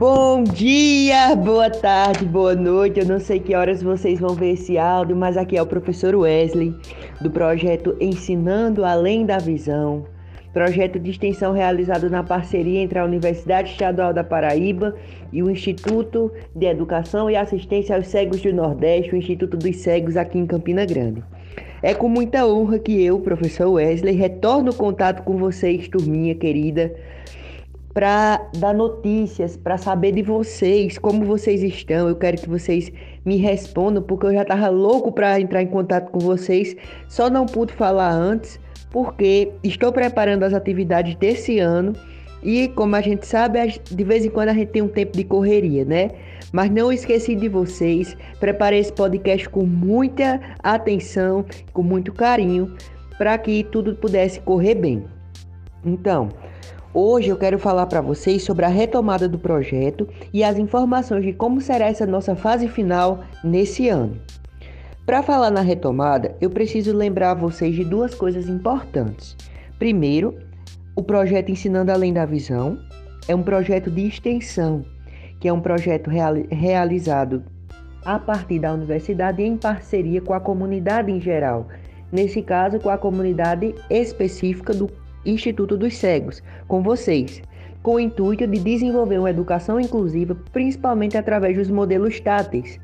Bom dia, boa tarde, boa noite. Eu não sei que horas vocês vão ver esse áudio, mas aqui é o professor Wesley do projeto Ensinando Além da Visão. Projeto de extensão realizado na parceria entre a Universidade Estadual da Paraíba e o Instituto de Educação e Assistência aos Cegos do Nordeste, o Instituto dos Cegos aqui em Campina Grande. É com muita honra que eu, professor Wesley, retorno o contato com vocês, turminha querida para dar notícias, para saber de vocês, como vocês estão. Eu quero que vocês me respondam, porque eu já estava louco para entrar em contato com vocês, só não pude falar antes, porque estou preparando as atividades desse ano e, como a gente sabe, de vez em quando a gente tem um tempo de correria, né? Mas não esqueci de vocês, preparei esse podcast com muita atenção, com muito carinho, para que tudo pudesse correr bem. Então, Hoje eu quero falar para vocês sobre a retomada do projeto e as informações de como será essa nossa fase final nesse ano. Para falar na retomada, eu preciso lembrar vocês de duas coisas importantes. Primeiro, o projeto Ensinando Além da Visão é um projeto de extensão, que é um projeto real, realizado a partir da universidade em parceria com a comunidade em geral. Nesse caso, com a comunidade específica do Instituto dos Cegos, com vocês, com o intuito de desenvolver uma educação inclusiva, principalmente através dos modelos táteis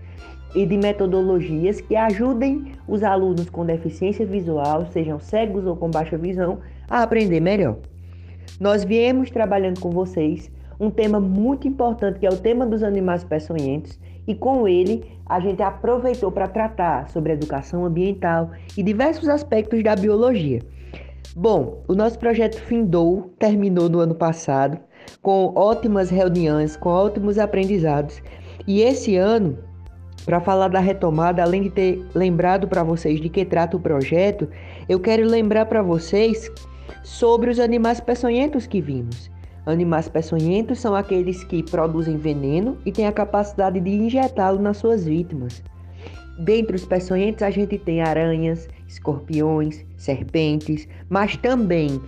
e de metodologias que ajudem os alunos com deficiência visual, sejam cegos ou com baixa visão, a aprender melhor. Nós viemos trabalhando com vocês um tema muito importante que é o tema dos animais peçonhentos e com ele a gente aproveitou para tratar sobre educação ambiental e diversos aspectos da biologia. Bom, o nosso projeto findou, terminou no ano passado, com ótimas reuniões, com ótimos aprendizados. E esse ano, para falar da retomada, além de ter lembrado para vocês de que trata o projeto, eu quero lembrar para vocês sobre os animais peçonhentos que vimos. Animais peçonhentos são aqueles que produzem veneno e têm a capacidade de injetá-lo nas suas vítimas. Dentre os peçonhentos, a gente tem aranhas, escorpiões, serpentes, mas também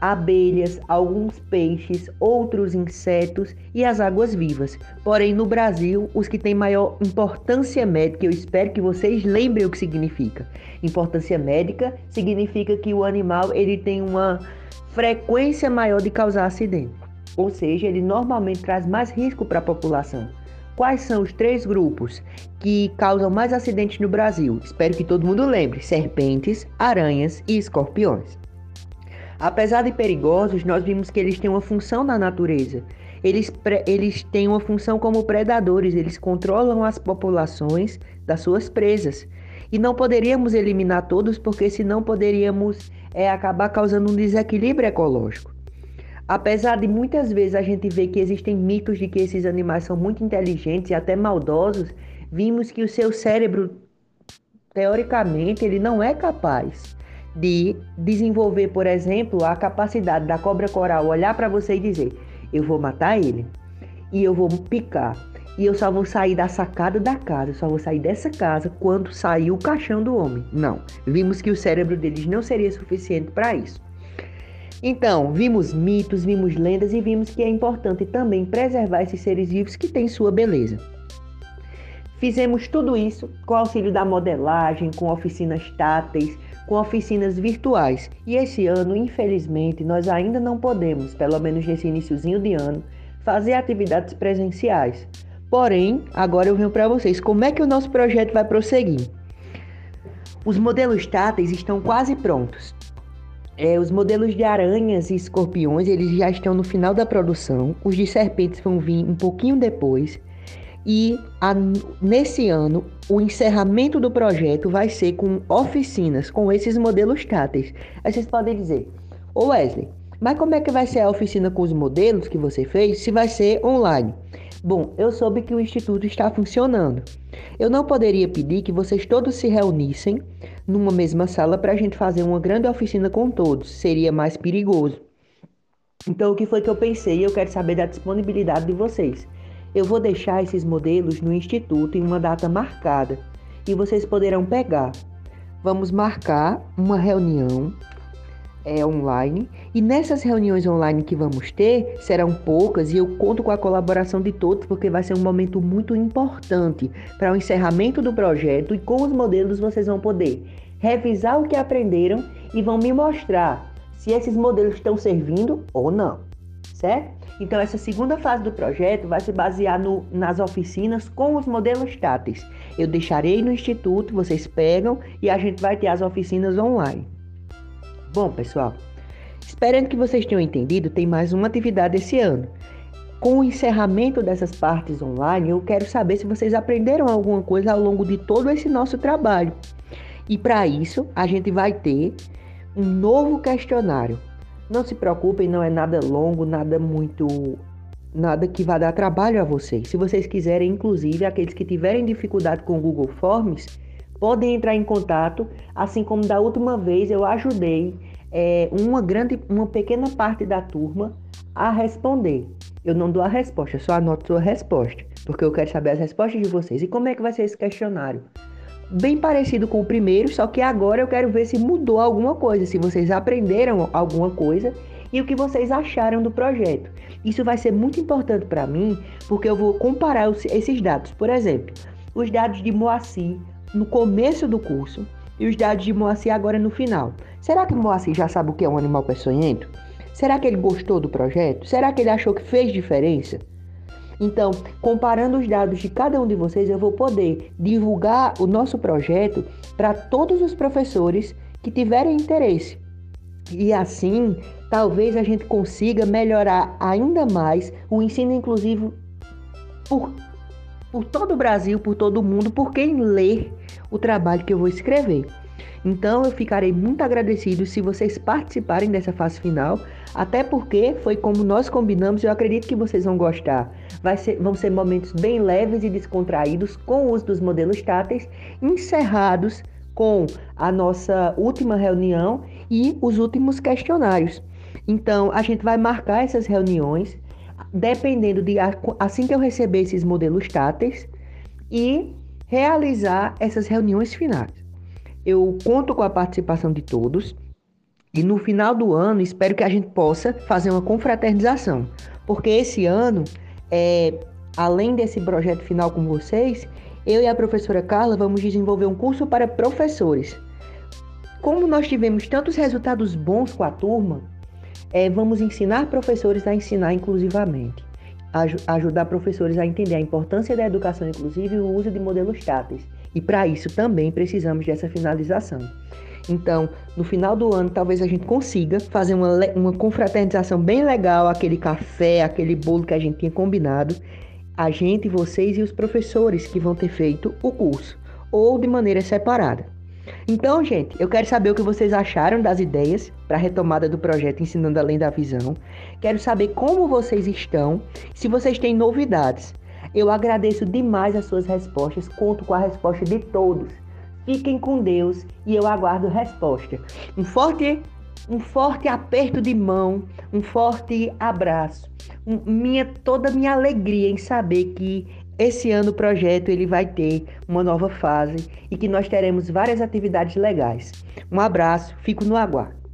abelhas, alguns peixes, outros insetos e as águas vivas. Porém, no Brasil, os que têm maior importância médica, eu espero que vocês lembrem o que significa. Importância médica significa que o animal ele tem uma frequência maior de causar acidente, ou seja, ele normalmente traz mais risco para a população. Quais são os três grupos que causam mais acidentes no Brasil? Espero que todo mundo lembre: serpentes, aranhas e escorpiões. Apesar de perigosos, nós vimos que eles têm uma função na natureza. Eles, eles têm uma função como predadores, eles controlam as populações das suas presas. E não poderíamos eliminar todos, porque senão poderíamos é, acabar causando um desequilíbrio ecológico. Apesar de muitas vezes a gente ver que existem mitos de que esses animais são muito inteligentes e até maldosos, vimos que o seu cérebro, teoricamente, ele não é capaz de desenvolver, por exemplo, a capacidade da cobra coral olhar para você e dizer: Eu vou matar ele e eu vou picar. E eu só vou sair da sacada da casa, só vou sair dessa casa quando sair o caixão do homem. Não, vimos que o cérebro deles não seria suficiente para isso. Então, vimos mitos, vimos lendas e vimos que é importante também preservar esses seres vivos que têm sua beleza. Fizemos tudo isso com auxílio da modelagem, com oficinas táteis, com oficinas virtuais. E esse ano, infelizmente, nós ainda não podemos, pelo menos nesse iníciozinho de ano, fazer atividades presenciais. Porém, agora eu venho para vocês como é que o nosso projeto vai prosseguir. Os modelos táteis estão quase prontos. É, os modelos de aranhas e escorpiões eles já estão no final da produção. Os de serpentes vão vir um pouquinho depois. E a, nesse ano, o encerramento do projeto vai ser com oficinas com esses modelos táteis. Aí vocês podem dizer, ô Wesley, mas como é que vai ser a oficina com os modelos que você fez se vai ser online? Bom, eu soube que o instituto está funcionando. Eu não poderia pedir que vocês todos se reunissem numa mesma sala para a gente fazer uma grande oficina com todos, seria mais perigoso. Então, o que foi que eu pensei? Eu quero saber da disponibilidade de vocês. Eu vou deixar esses modelos no instituto em uma data marcada e vocês poderão pegar. Vamos marcar uma reunião é, online e nessas reuniões online que vamos ter serão poucas e eu conto com a colaboração de todos porque vai ser um momento muito importante para o encerramento do projeto e com os modelos vocês vão poder revisar o que aprenderam e vão me mostrar se esses modelos estão servindo ou não, certo? Então, essa segunda fase do projeto vai se basear no, nas oficinas com os modelos táteis. Eu deixarei no instituto, vocês pegam e a gente vai ter as oficinas online. Bom, pessoal, esperando que vocês tenham entendido, tem mais uma atividade esse ano. Com o encerramento dessas partes online, eu quero saber se vocês aprenderam alguma coisa ao longo de todo esse nosso trabalho. E para isso, a gente vai ter um novo questionário. Não se preocupem, não é nada longo, nada muito. nada que vá dar trabalho a vocês. Se vocês quiserem, inclusive, aqueles que tiverem dificuldade com o Google Forms, podem entrar em contato, assim como da última vez eu ajudei é, uma grande, uma pequena parte da turma a responder. Eu não dou a resposta, só anoto a resposta, porque eu quero saber as respostas de vocês. E como é que vai ser esse questionário? Bem parecido com o primeiro, só que agora eu quero ver se mudou alguma coisa, se vocês aprenderam alguma coisa e o que vocês acharam do projeto. Isso vai ser muito importante para mim, porque eu vou comparar esses dados. Por exemplo, os dados de Moacir no começo do curso e os dados de Moacir agora no final. Será que Moacir já sabe o que é um animal peçonhento? Será que ele gostou do projeto? Será que ele achou que fez diferença? Então, comparando os dados de cada um de vocês, eu vou poder divulgar o nosso projeto para todos os professores que tiverem interesse. E assim, talvez a gente consiga melhorar ainda mais o ensino inclusivo por, por todo o Brasil, por todo o mundo, por quem ler o trabalho que eu vou escrever. Então eu ficarei muito agradecido se vocês participarem dessa fase final, até porque foi como nós combinamos eu acredito que vocês vão gostar. Ser, vão ser momentos bem leves e descontraídos com o uso dos modelos táteis, encerrados com a nossa última reunião e os últimos questionários. Então a gente vai marcar essas reuniões dependendo de assim que eu receber esses modelos táteis e realizar essas reuniões finais. Eu conto com a participação de todos e no final do ano espero que a gente possa fazer uma confraternização, porque esse ano, é, além desse projeto final com vocês, eu e a professora Carla vamos desenvolver um curso para professores. Como nós tivemos tantos resultados bons com a turma, é, vamos ensinar professores a ensinar inclusivamente, aj ajudar professores a entender a importância da educação inclusiva e o uso de modelos táteis e para isso também precisamos dessa finalização. Então, no final do ano, talvez a gente consiga fazer uma, uma confraternização bem legal, aquele café, aquele bolo que a gente tinha combinado. A gente, vocês e os professores que vão ter feito o curso, ou de maneira separada. Então, gente, eu quero saber o que vocês acharam das ideias para a retomada do projeto Ensinando Além da Visão. Quero saber como vocês estão, se vocês têm novidades. Eu agradeço demais as suas respostas, conto com a resposta de todos. Fiquem com Deus e eu aguardo resposta. Um forte, um forte aperto de mão, um forte abraço. Um, minha, toda minha alegria em saber que esse ano o projeto ele vai ter uma nova fase e que nós teremos várias atividades legais. Um abraço, fico no aguardo.